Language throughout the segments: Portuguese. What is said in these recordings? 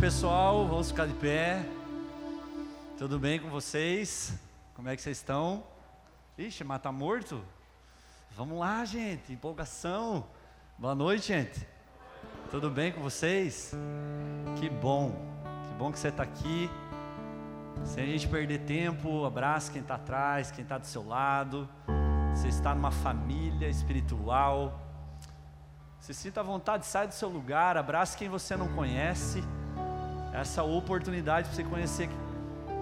pessoal. Vamos ficar de pé. Tudo bem com vocês? Como é que vocês estão? Ixi, mas tá morto? Vamos lá, gente. Empolgação. Boa noite, gente. Tudo bem com vocês? Que bom. Que bom que você está aqui. Sem a gente perder tempo, abraça quem está atrás, quem está do seu lado. Você está numa família espiritual. Se sinta à vontade, sai do seu lugar, abraça quem você não conhece essa oportunidade para você conhecer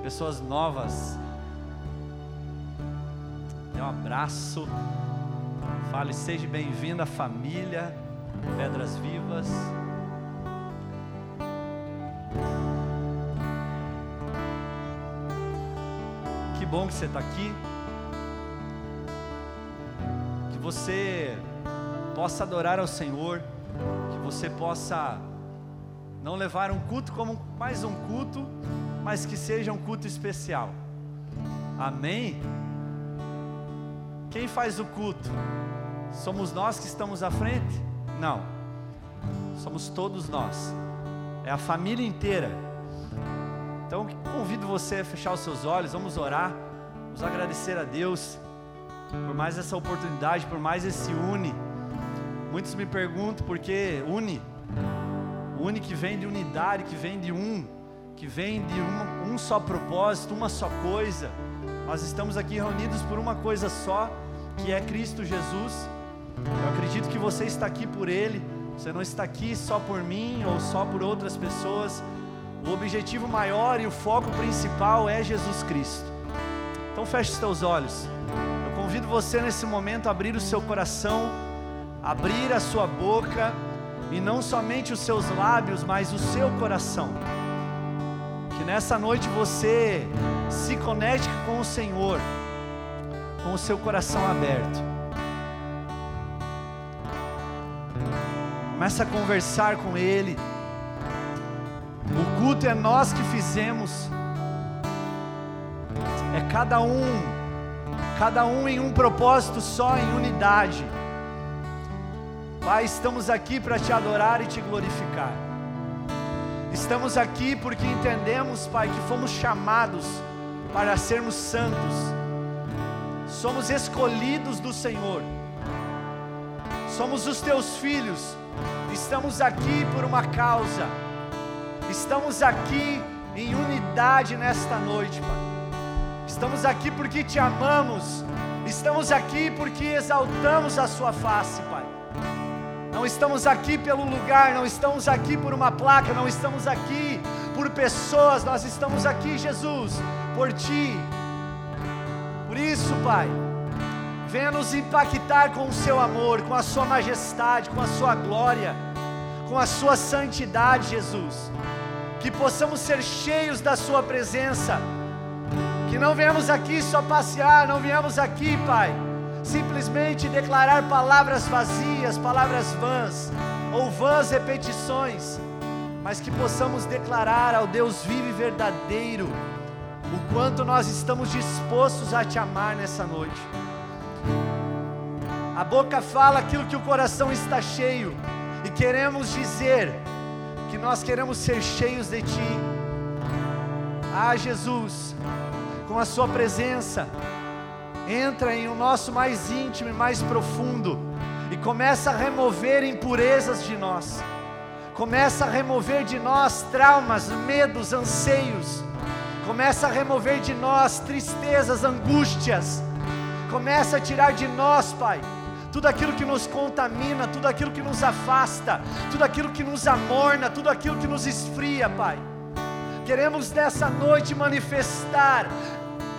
pessoas novas. Dê um abraço. Fale, seja bem-vindo à família Pedras Vivas. Que bom que você está aqui. Que você possa adorar ao Senhor. Que você possa não levar um culto como mais um culto, mas que seja um culto especial. Amém? Quem faz o culto? Somos nós que estamos à frente? Não. Somos todos nós. É a família inteira. Então convido você a fechar os seus olhos, vamos orar. Vamos agradecer a Deus por mais essa oportunidade, por mais esse une. Muitos me perguntam por que une. Une que vem de unidade, que vem de um, que vem de um, um só propósito, uma só coisa. Nós estamos aqui reunidos por uma coisa só, que é Cristo Jesus. Eu acredito que você está aqui por Ele. Você não está aqui só por mim ou só por outras pessoas. O objetivo maior e o foco principal é Jesus Cristo. Então feche os teus olhos. Eu convido você nesse momento a abrir o seu coração, abrir a sua boca e não somente os seus lábios, mas o seu coração. Que nessa noite você se conecte com o Senhor, com o seu coração aberto. Começa a conversar com Ele. O culto é nós que fizemos. É cada um, cada um em um propósito só, em unidade. Pai, estamos aqui para te adorar e te glorificar. Estamos aqui porque entendemos, Pai, que fomos chamados para sermos santos. Somos escolhidos do Senhor. Somos os teus filhos. Estamos aqui por uma causa. Estamos aqui em unidade nesta noite, Pai. Estamos aqui porque te amamos. Estamos aqui porque exaltamos a Sua face, Pai. Não estamos aqui pelo lugar, não estamos aqui por uma placa, não estamos aqui por pessoas, nós estamos aqui, Jesus, por Ti. Por isso, Pai, venha nos impactar com o Seu amor, com a Sua majestade, com a Sua glória, com a Sua santidade, Jesus que possamos ser cheios da Sua presença, que não venhamos aqui só passear, não viemos aqui, Pai, simplesmente declarar palavras vazias, palavras vãs, ou vãs repetições, mas que possamos declarar ao Deus vivo e verdadeiro o quanto nós estamos dispostos a te amar nessa noite. A boca fala aquilo que o coração está cheio, e queremos dizer que nós queremos ser cheios de Ti. Ah, Jesus, com a Sua presença, entra em o nosso mais íntimo e mais profundo e começa a remover impurezas de nós, começa a remover de nós traumas, medos, anseios, começa a remover de nós tristezas, angústias, começa a tirar de nós, Pai tudo aquilo que nos contamina, tudo aquilo que nos afasta, tudo aquilo que nos amorna, tudo aquilo que nos esfria, Pai. Queremos nessa noite manifestar,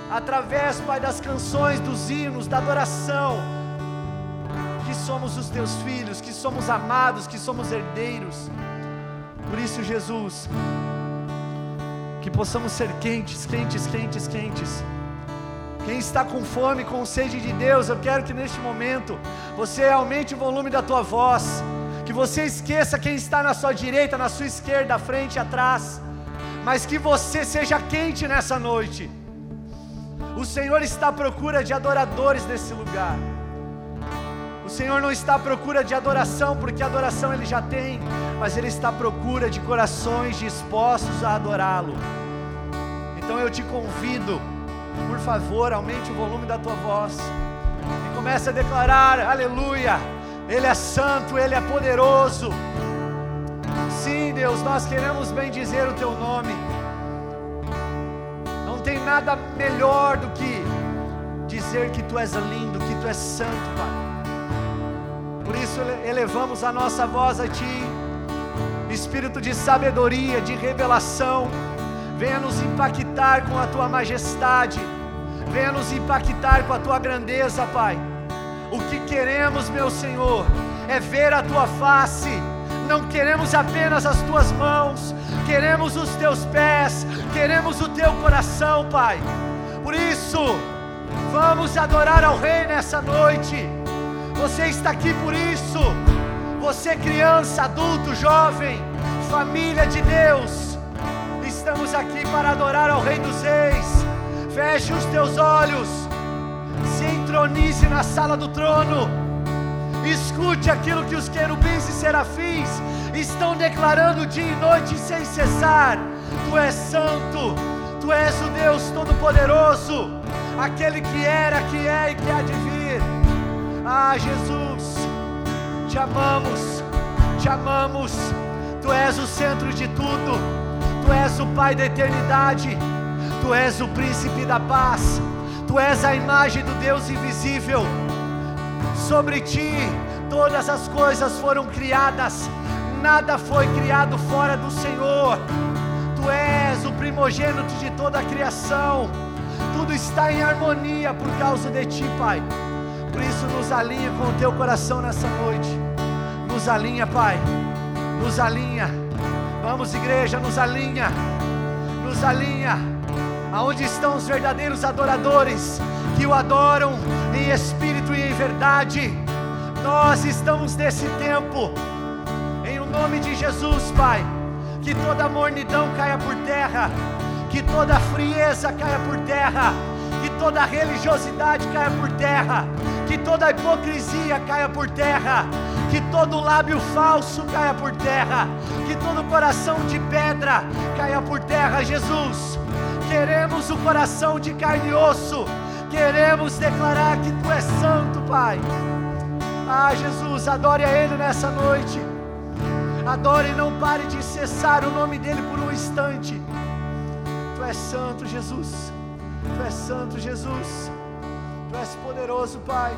através, Pai, das canções, dos hinos, da adoração, que somos os teus filhos, que somos amados, que somos herdeiros. Por isso, Jesus, que possamos ser quentes, quentes, quentes, quentes quem está com fome, com sede de Deus, eu quero que neste momento você aumente o volume da tua voz, que você esqueça quem está na sua direita, na sua esquerda, à frente, atrás, mas que você seja quente nessa noite. O Senhor está à procura de adoradores nesse lugar. O Senhor não está à procura de adoração, porque adoração Ele já tem, mas Ele está à procura de corações dispostos a adorá-lo. Então eu te convido por favor, aumente o volume da tua voz e comece a declarar: Aleluia! Ele é santo, Ele é poderoso. Sim, Deus, nós queremos bem dizer o Teu nome. Não tem nada melhor do que dizer que Tu és lindo, que Tu és santo, Pai. Por isso elevamos a nossa voz a Ti, Espírito de sabedoria, de revelação venha nos impactar com a tua majestade, venha nos impactar com a tua grandeza, Pai. O que queremos, meu Senhor, é ver a tua face, não queremos apenas as tuas mãos, queremos os teus pés, queremos o teu coração, Pai. Por isso, vamos adorar ao Rei nessa noite. Você está aqui por isso. Você, criança, adulto, jovem, família de Deus estamos aqui para adorar ao Rei dos Reis. Feche os teus olhos, se entronize na sala do trono. Escute aquilo que os querubins e serafins estão declarando dia e noite sem cessar. Tu és santo, tu és o Deus Todo-Poderoso. aquele que era, que é e que há de vir. Ah, Jesus, te amamos, te amamos. Tu és o centro de tudo, Tu és o Pai da eternidade, Tu és o príncipe da paz, Tu és a imagem do Deus invisível. Sobre ti todas as coisas foram criadas, nada foi criado fora do Senhor. Tu és o primogênito de toda a criação, tudo está em harmonia por causa de ti, Pai. Por isso, nos alinha com o teu coração nessa noite. Nos alinha, Pai. Nos alinha. Vamos, igreja, nos alinha. Nos alinha. Aonde estão os verdadeiros adoradores que o adoram em espírito verdade? Nós estamos nesse tempo. Em o nome de Jesus, Pai. Que toda mornidão caia por terra. Que toda frieza caia por terra que toda religiosidade caia por terra, que toda hipocrisia caia por terra, que todo lábio falso caia por terra, que todo coração de pedra caia por terra, Jesus. Queremos o coração de carne e osso, queremos declarar que Tu és santo, Pai. Ah, Jesus, adore a Ele nessa noite. Adore e não pare de cessar o nome dEle por um instante. Tu és santo, Jesus. Tu és santo, Jesus. Tu és poderoso, Pai.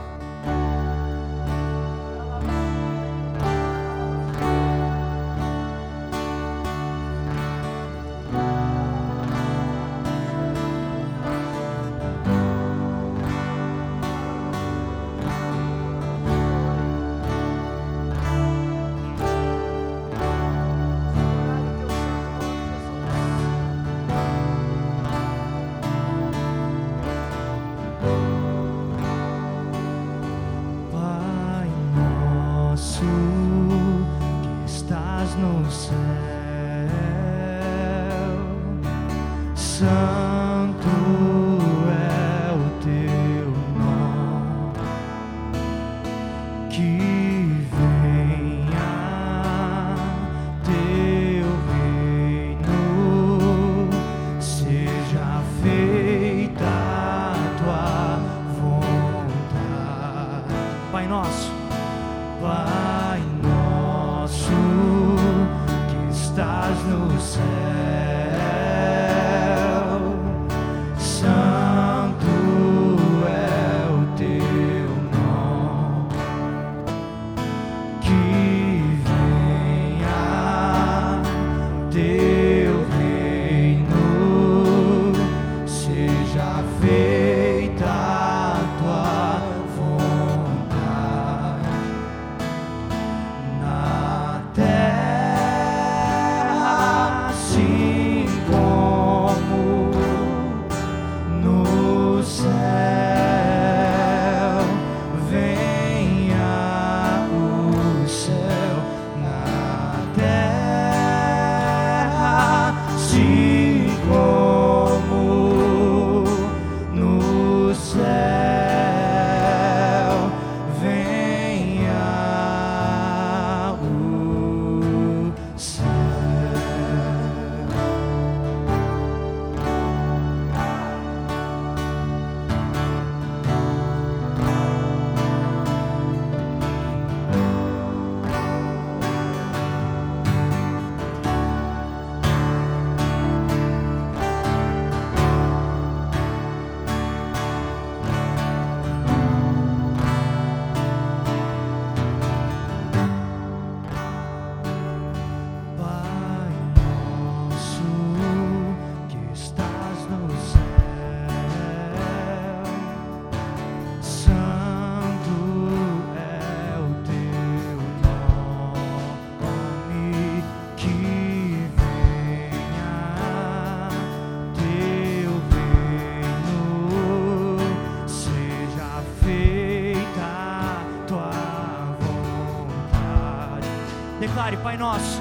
Pai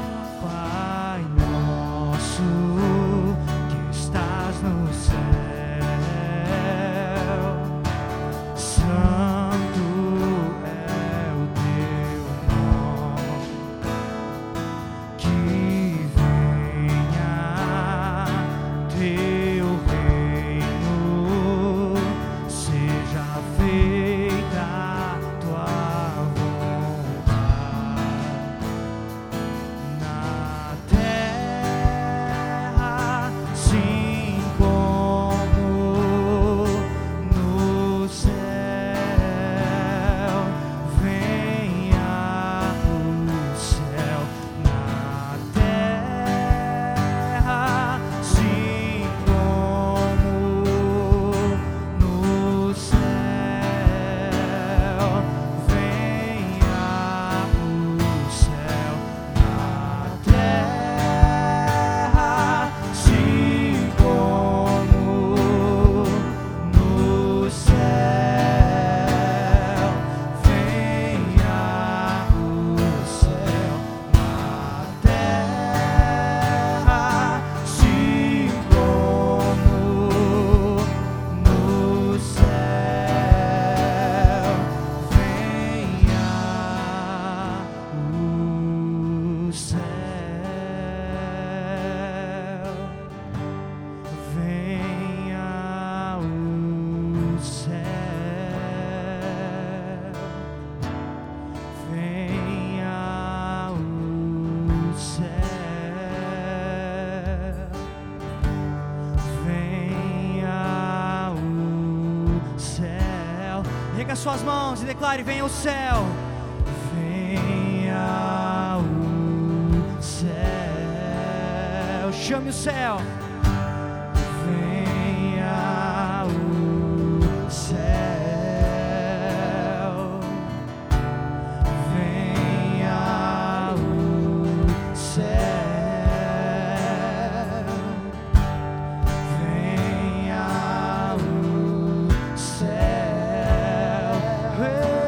declare: venha o céu. Venha o céu. Chame o céu. pray.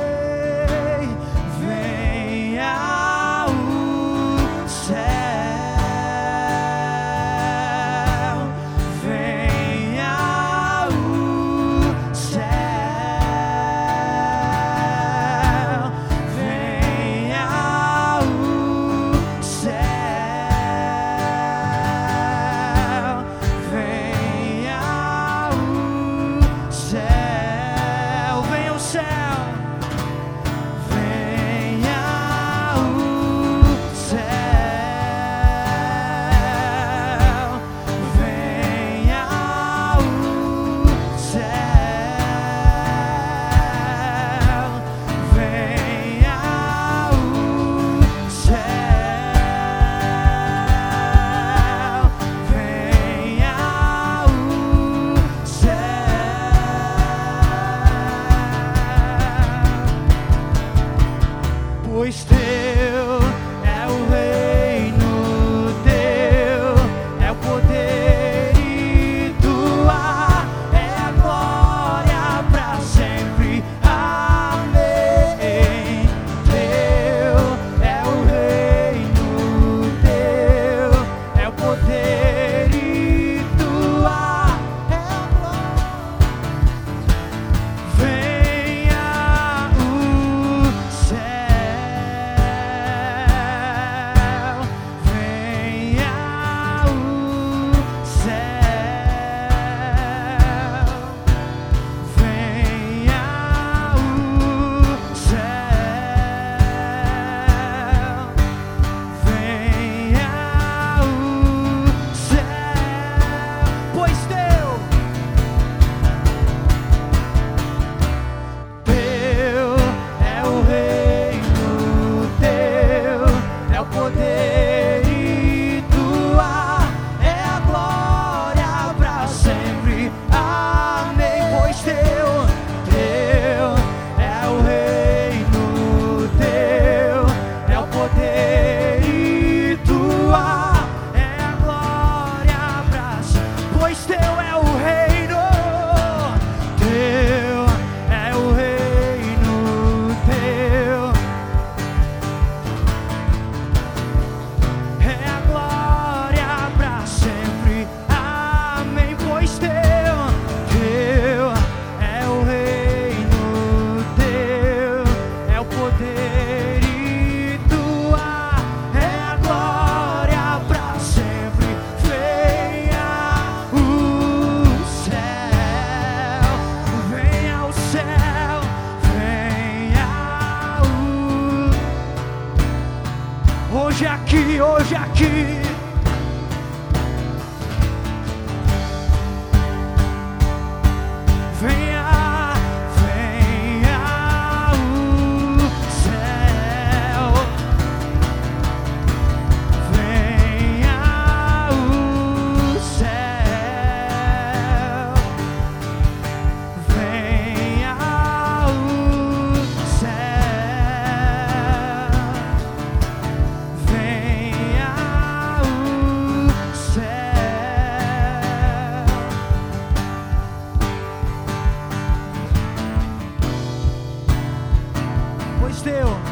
Deus.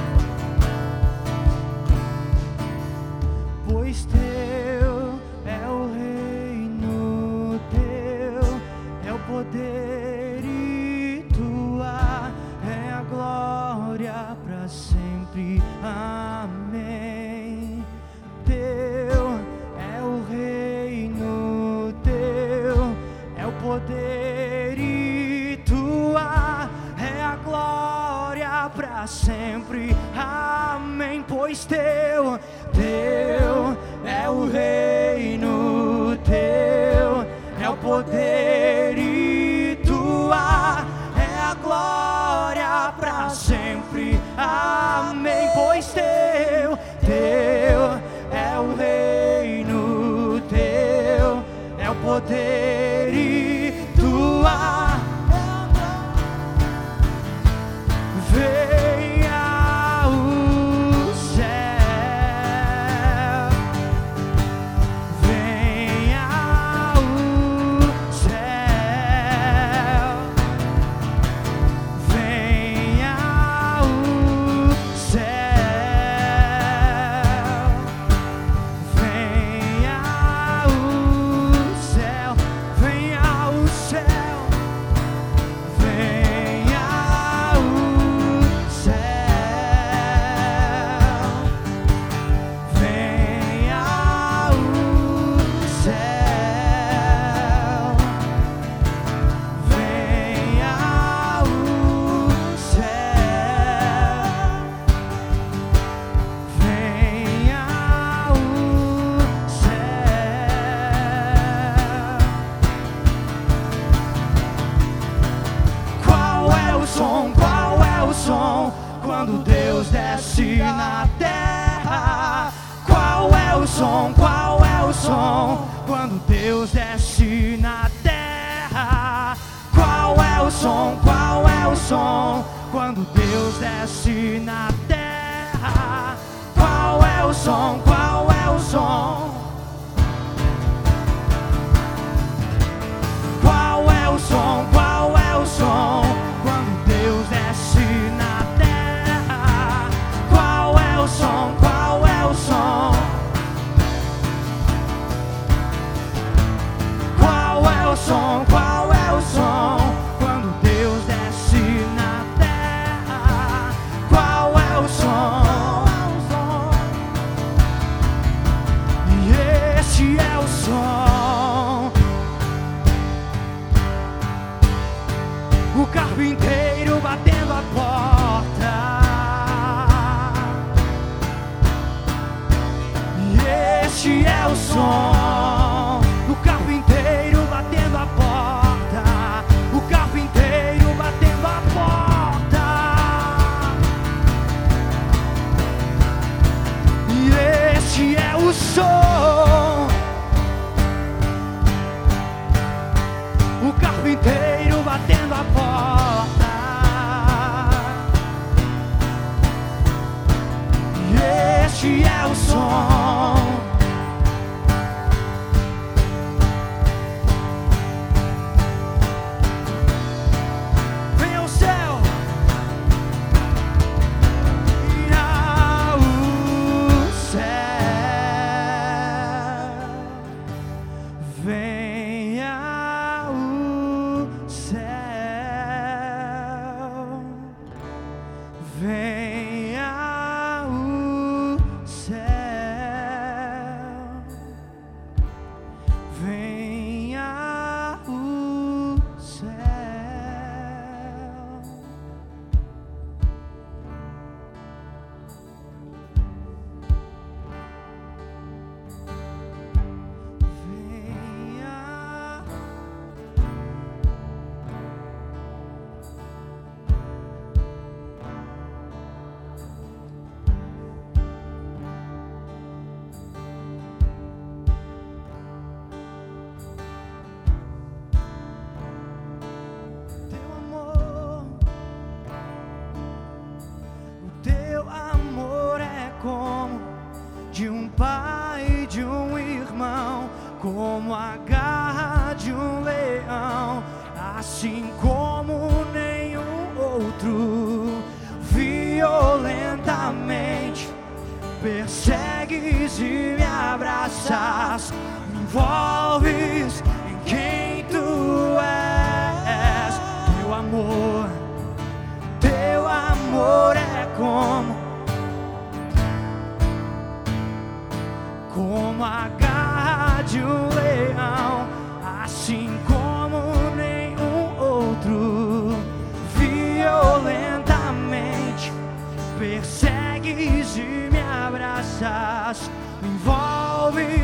promessas envolvem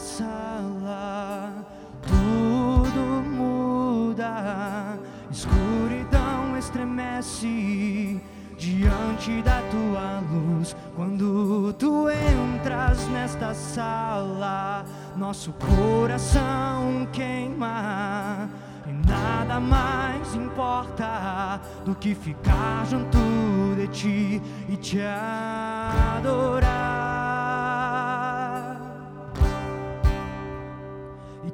sala, tudo muda, escuridão estremece diante da tua luz. Quando tu entras nesta sala, nosso coração queima. E nada mais importa do que ficar junto de ti e te adorar.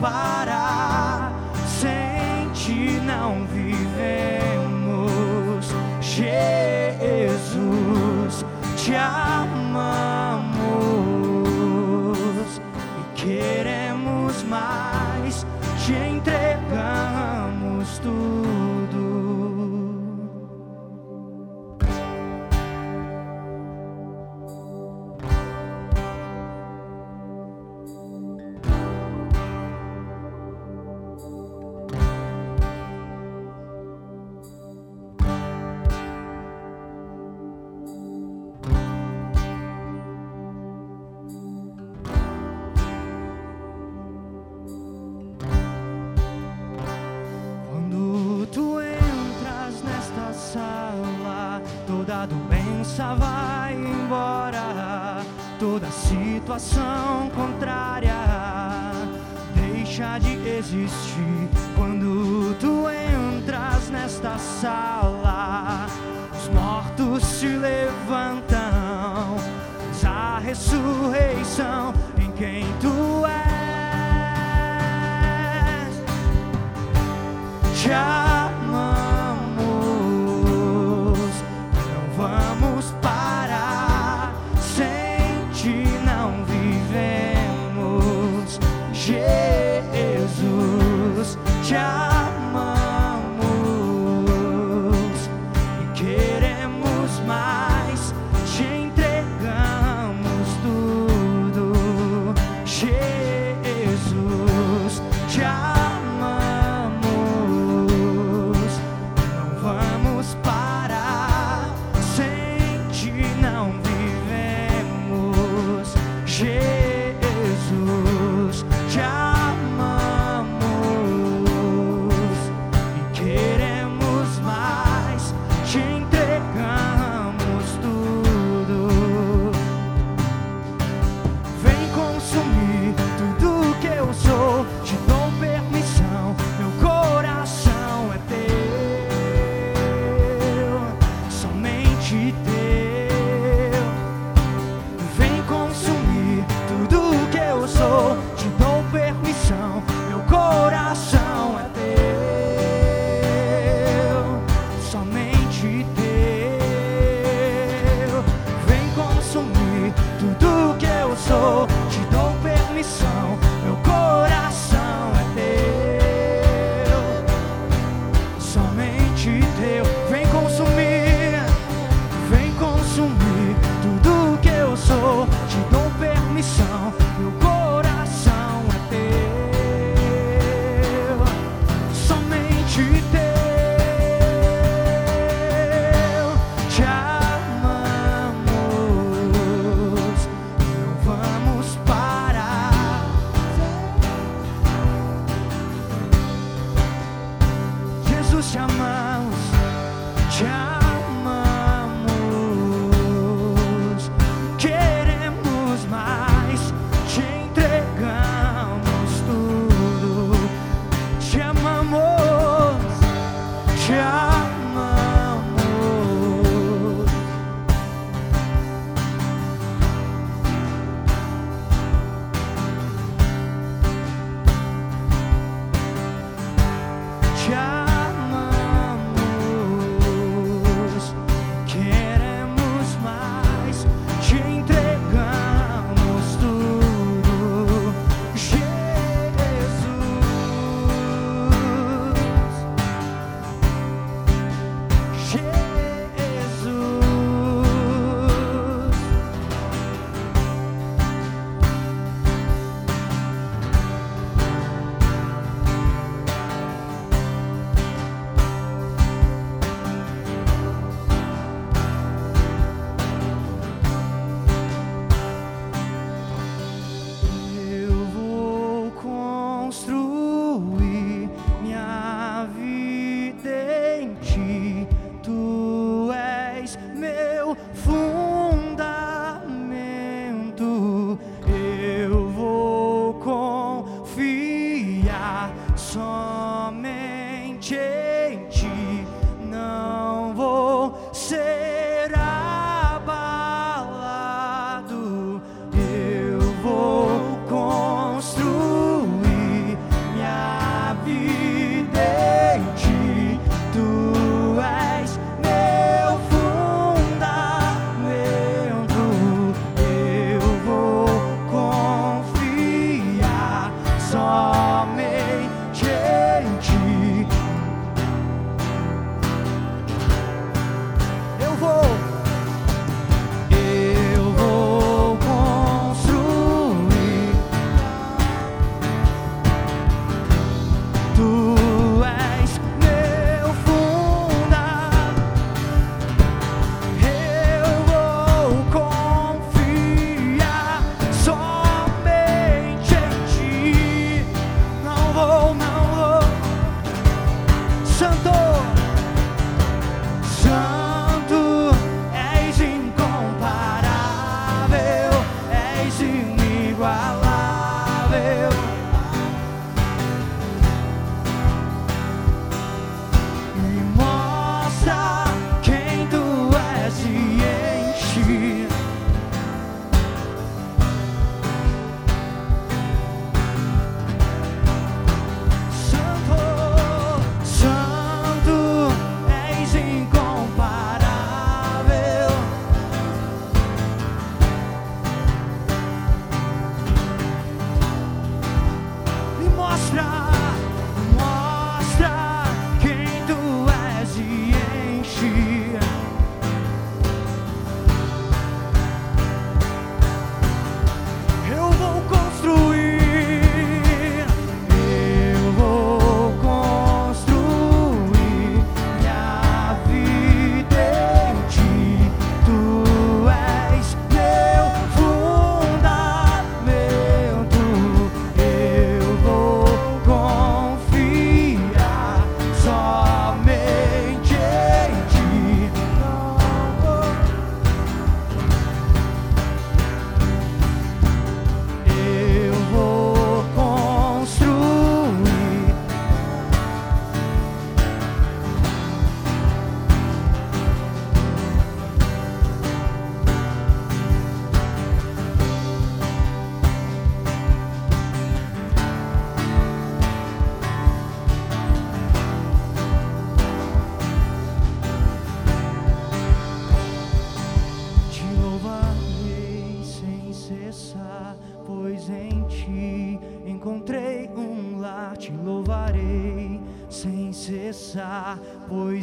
parar. Sem ti não vivemos. Jesus, te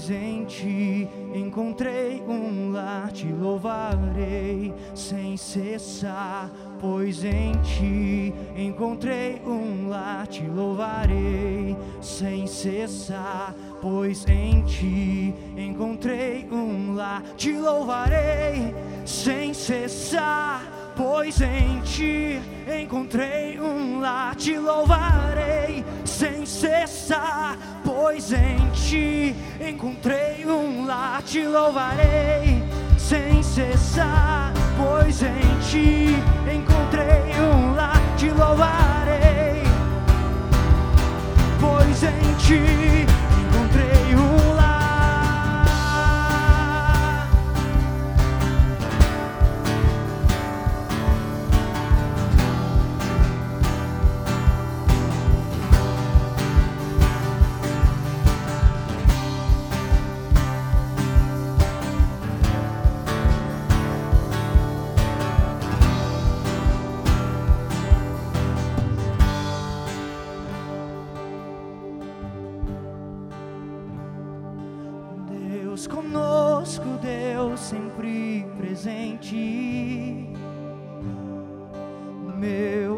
em ti encontrei um lar, te louvarei sem cessar, pois em ti encontrei um lar, te louvarei sem cessar, pois em ti encontrei um lar, te louvarei sem cessar, pois em ti encontrei um lar, te louvarei sem cessar, pois em ti encontrei um lar, te louvarei sem cessar, pois em ti encontrei um lar, te louvarei, pois em ti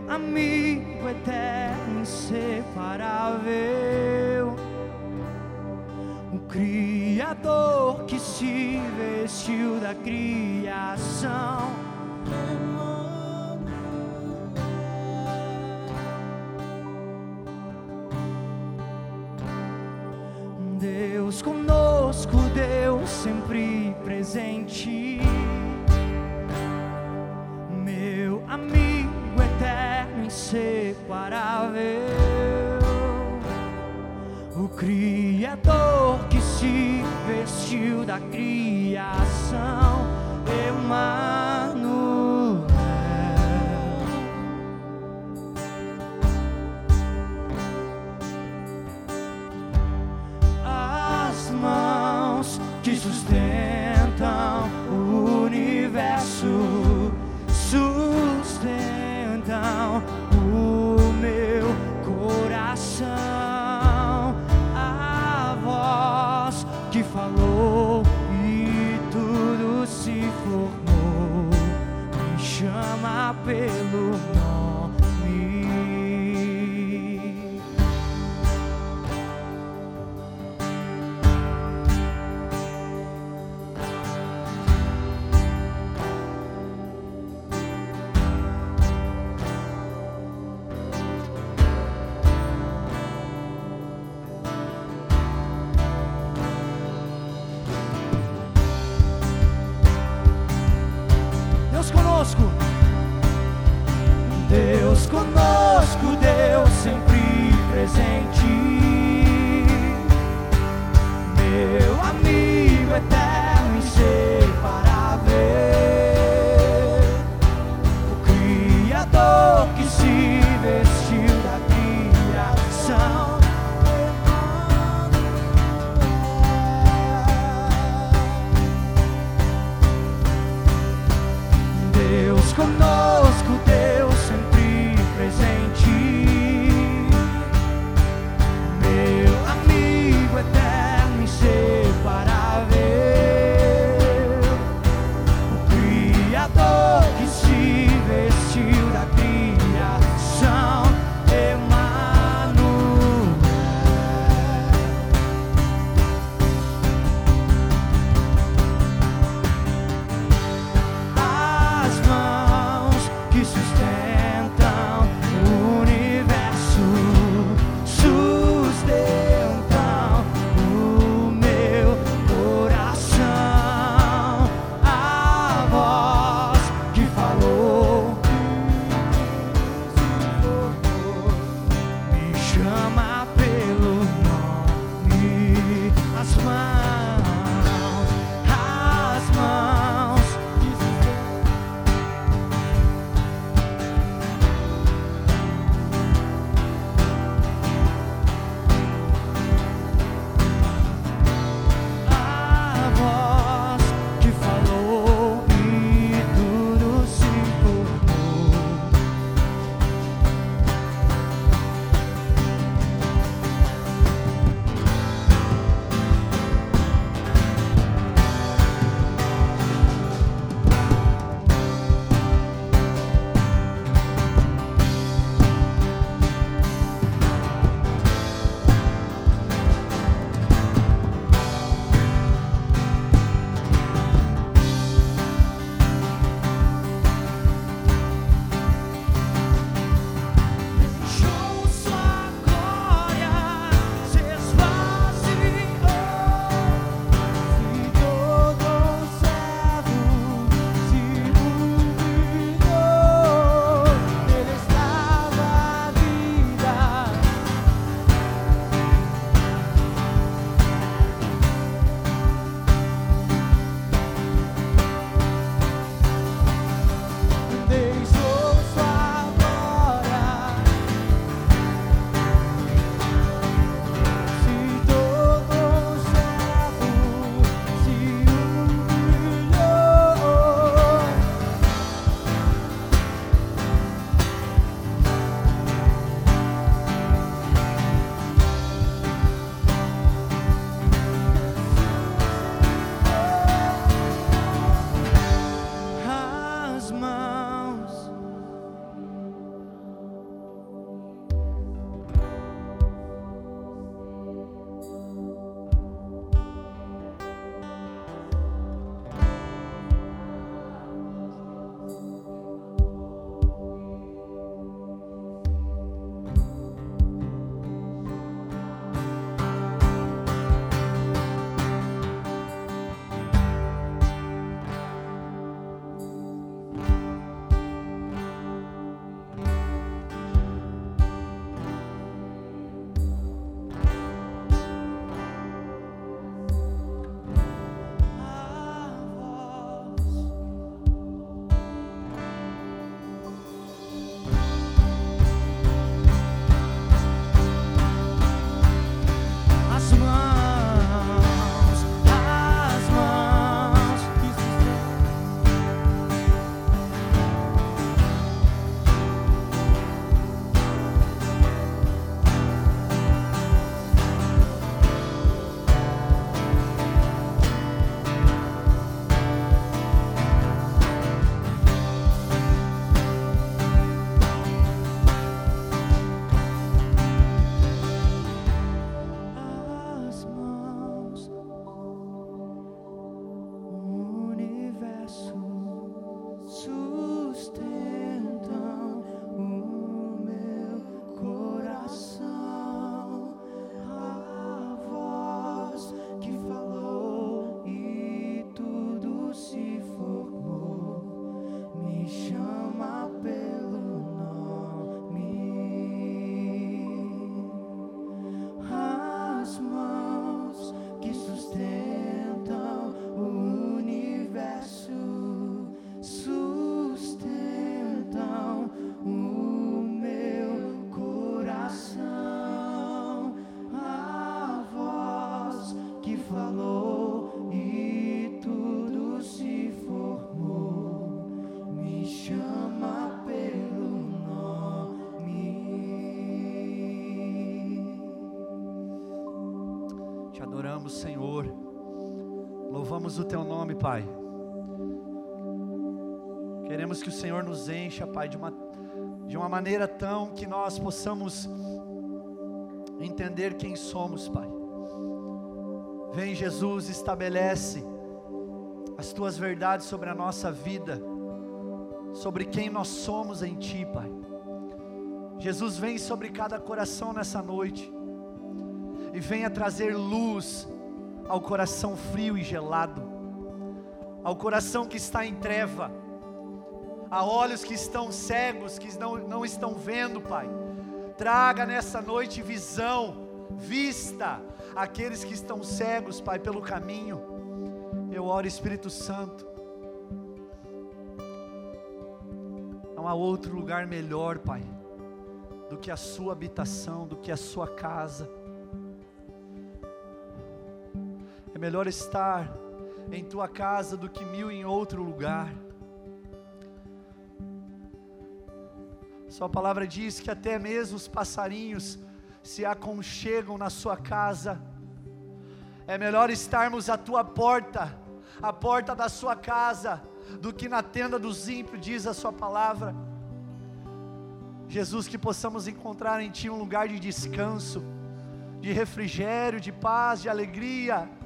amigo eterno, inseparável. O Criador que se vestiu da criação. Deus conosco, Deus sempre presente. Criador que se vestiu da criação, Emmanuel. away. Glorificamos o Teu nome, Pai. Queremos que o Senhor nos encha, Pai, de uma, de uma maneira tão que nós possamos entender quem somos, Pai. Vem, Jesus, estabelece as Tuas verdades sobre a nossa vida, sobre quem nós somos em Ti, Pai. Jesus, vem sobre cada coração nessa noite e venha trazer luz ao coração frio e gelado, ao coração que está em treva, a olhos que estão cegos, que não, não estão vendo, Pai. Traga nessa noite visão, vista aqueles que estão cegos, Pai, pelo caminho. Eu oro, Espírito Santo. Não há outro lugar melhor, Pai, do que a Sua habitação, do que a Sua casa. É melhor estar em tua casa do que mil em outro lugar. Sua palavra diz que até mesmo os passarinhos se aconchegam na sua casa. É melhor estarmos à tua porta, à porta da sua casa, do que na tenda dos ímpios, diz a sua palavra. Jesus, que possamos encontrar em Ti um lugar de descanso, de refrigério, de paz, de alegria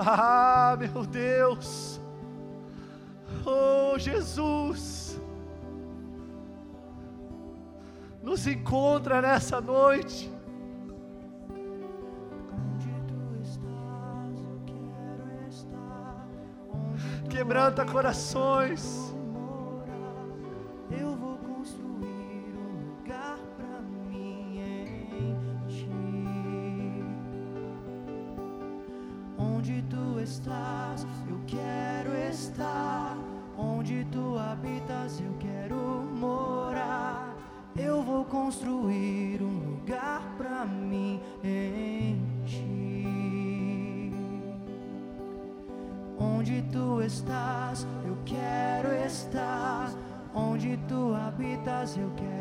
ah, meu Deus. Oh, Jesus. Nos encontra nessa noite. Quebranta corações. Estás, eu quero estar. Onde tu habitas, eu quero